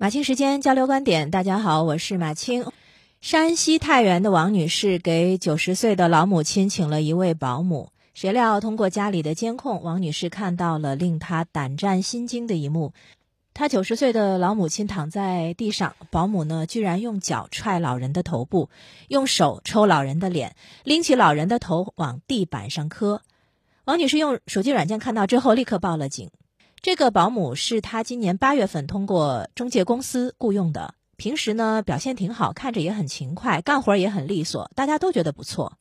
马青时间交流观点，大家好，我是马青。山西太原的王女士给九十岁的老母亲请了一位保姆，谁料通过家里的监控，王女士看到了令她胆战心惊的一幕：她九十岁的老母亲躺在地上，保姆呢居然用脚踹老人的头部，用手抽老人的脸，拎起老人的头往地板上磕。王女士用手机软件看到之后，立刻报了警。这个保姆是她今年八月份通过中介公司雇佣的，平时呢表现挺好，看着也很勤快，干活也很利索，大家都觉得不错。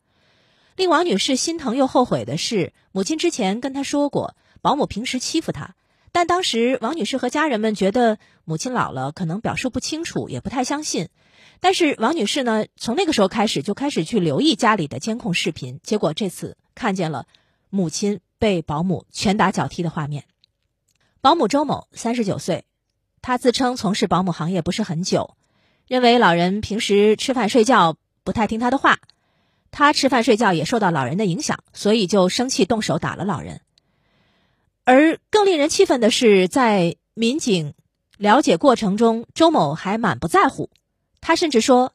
令王女士心疼又后悔的是，母亲之前跟她说过，保姆平时欺负她，但当时王女士和家人们觉得母亲老了，可能表述不清楚，也不太相信。但是王女士呢，从那个时候开始就开始去留意家里的监控视频，结果这次看见了母亲被保姆拳打脚踢的画面。保姆周某三十九岁，他自称从事保姆行业不是很久，认为老人平时吃饭睡觉不太听他的话，他吃饭睡觉也受到老人的影响，所以就生气动手打了老人。而更令人气愤的是，在民警了解过程中，周某还满不在乎，他甚至说：“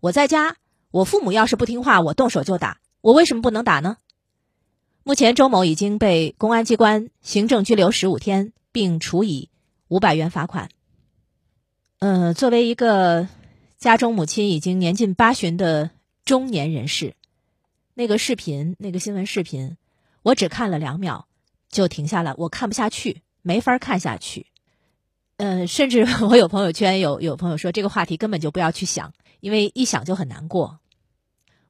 我在家，我父母要是不听话，我动手就打，我为什么不能打呢？”目前，周某已经被公安机关行政拘留十五天。并处以五百元罚款。呃，作为一个家中母亲已经年近八旬的中年人士，那个视频，那个新闻视频，我只看了两秒就停下了，我看不下去，没法看下去。呃，甚至我有朋友圈有有朋友说，这个话题根本就不要去想，因为一想就很难过。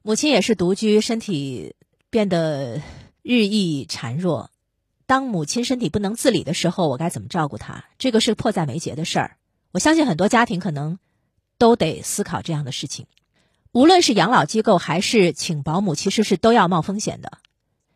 母亲也是独居，身体变得日益孱弱。当母亲身体不能自理的时候，我该怎么照顾她？这个是迫在眉睫的事儿。我相信很多家庭可能都得思考这样的事情。无论是养老机构还是请保姆，其实是都要冒风险的。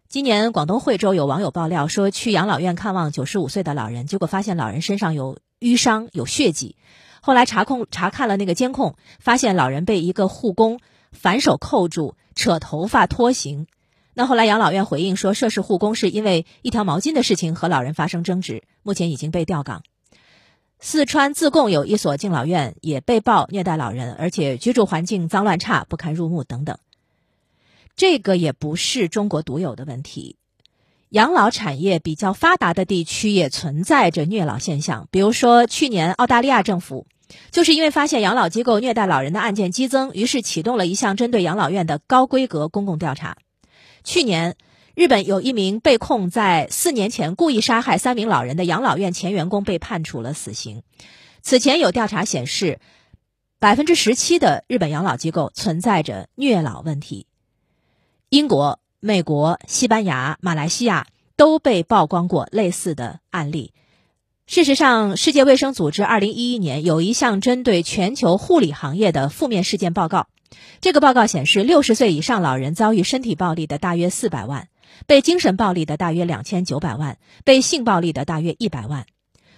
今年广东惠州有网友爆料说，去养老院看望九十五岁的老人，结果发现老人身上有淤伤、有血迹。后来查控查看了那个监控，发现老人被一个护工反手扣住，扯头发拖行。那后来养老院回应说，涉事护工是因为一条毛巾的事情和老人发生争执，目前已经被调岗。四川自贡有一所敬老院也被曝虐待老人，而且居住环境脏乱差、不堪入目等等。这个也不是中国独有的问题，养老产业比较发达的地区也存在着虐老现象。比如说，去年澳大利亚政府就是因为发现养老机构虐待老人的案件激增，于是启动了一项针对养老院的高规格公共调查。去年，日本有一名被控在四年前故意杀害三名老人的养老院前员工被判处了死刑。此前有调查显示，百分之十七的日本养老机构存在着虐老问题。英国、美国、西班牙、马来西亚都被曝光过类似的案例。事实上，世界卫生组织二零一一年有一项针对全球护理行业的负面事件报告。这个报告显示，六十岁以上老人遭遇身体暴力的大约四百万，被精神暴力的大约两千九百万，被性暴力的大约一百万。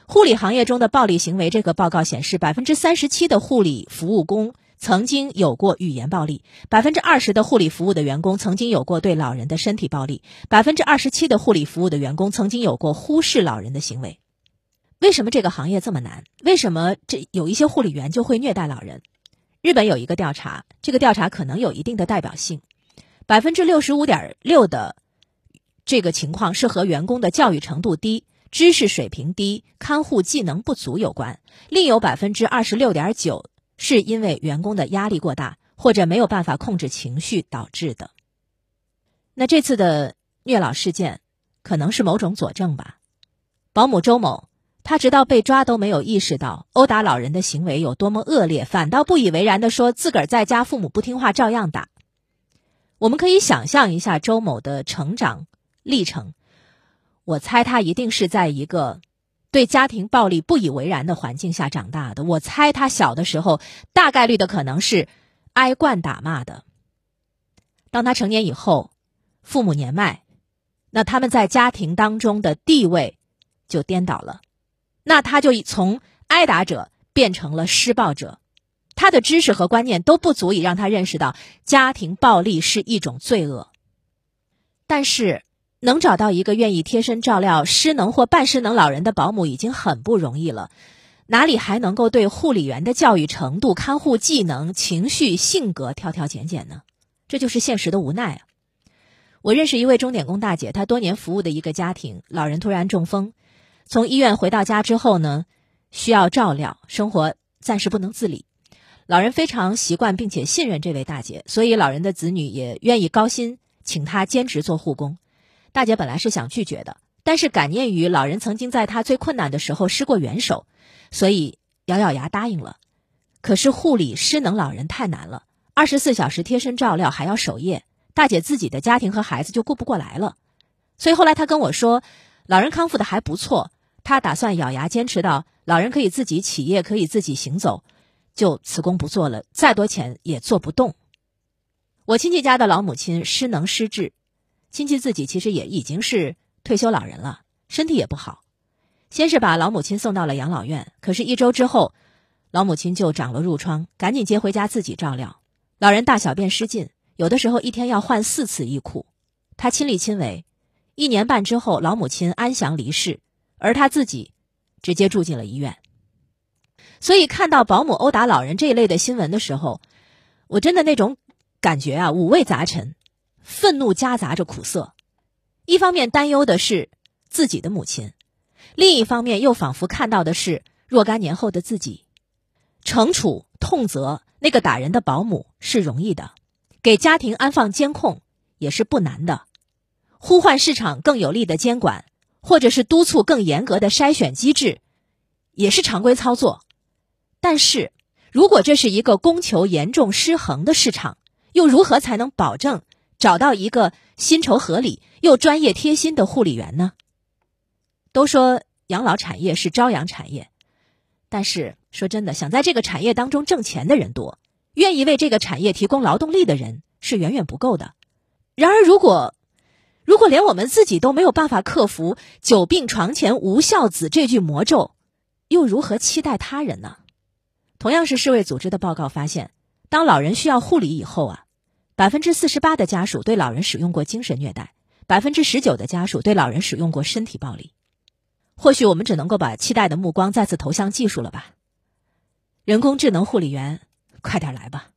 护理行业中的暴力行为，这个报告显示，百分之三十七的护理服务工曾经有过语言暴力，百分之二十的护理服务的员工曾经有过对老人的身体暴力，百分之二十七的护理服务的员工曾经有过忽视老人的行为。为什么这个行业这么难？为什么这有一些护理员就会虐待老人？日本有一个调查，这个调查可能有一定的代表性。百分之六十五点六的这个情况是和员工的教育程度低、知识水平低、看护技能不足有关；另有百分之二十六点九是因为员工的压力过大或者没有办法控制情绪导致的。那这次的虐老事件可能是某种佐证吧？保姆周某。他直到被抓都没有意识到殴打老人的行为有多么恶劣，反倒不以为然的说自个儿在家父母不听话照样打。我们可以想象一下周某的成长历程，我猜他一定是在一个对家庭暴力不以为然的环境下长大的。我猜他小的时候大概率的可能是挨惯打骂的。当他成年以后，父母年迈，那他们在家庭当中的地位就颠倒了。那他就从挨打者变成了施暴者，他的知识和观念都不足以让他认识到家庭暴力是一种罪恶。但是，能找到一个愿意贴身照料失能或半失能老人的保姆已经很不容易了。哪里还能够对护理员的教育程度、看护技能、情绪、性格挑挑拣拣呢？这就是现实的无奈啊！我认识一位钟点工大姐，她多年服务的一个家庭，老人突然中风，从医院回到家之后呢，需要照料，生活暂时不能自理。老人非常习惯并且信任这位大姐，所以老人的子女也愿意高薪请她兼职做护工。大姐本来是想拒绝的，但是感念于老人曾经在她最困难的时候施过援手，所以咬咬牙答应了。可是护理失能老人太难了，二十四小时贴身照料还要守夜，大姐自己的家庭和孩子就顾不过来了。所以后来她跟我说，老人康复的还不错，他打算咬牙坚持到老人可以自己起夜，可以自己行走。就辞工不做了，再多钱也做不动。我亲戚家的老母亲失能失智，亲戚自己其实也已经是退休老人了，身体也不好。先是把老母亲送到了养老院，可是，一周之后，老母亲就长了褥疮，赶紧接回家自己照料。老人大小便失禁，有的时候一天要换四次衣裤，他亲力亲为。一年半之后，老母亲安详离世，而他自己直接住进了医院。所以看到保姆殴打老人这一类的新闻的时候，我真的那种感觉啊，五味杂陈，愤怒夹杂着苦涩。一方面担忧的是自己的母亲，另一方面又仿佛看到的是若干年后的自己。惩处痛责那个打人的保姆是容易的，给家庭安放监控也是不难的，呼唤市场更有力的监管，或者是督促更严格的筛选机制，也是常规操作。但是，如果这是一个供求严重失衡的市场，又如何才能保证找到一个薪酬合理又专业贴心的护理员呢？都说养老产业是朝阳产业，但是说真的，想在这个产业当中挣钱的人多，愿意为这个产业提供劳动力的人是远远不够的。然而，如果如果连我们自己都没有办法克服“久病床前无孝子”这句魔咒，又如何期待他人呢？同样是世卫组织的报告发现，当老人需要护理以后啊，百分之四十八的家属对老人使用过精神虐待，百分之十九的家属对老人使用过身体暴力。或许我们只能够把期待的目光再次投向技术了吧？人工智能护理员，快点来吧！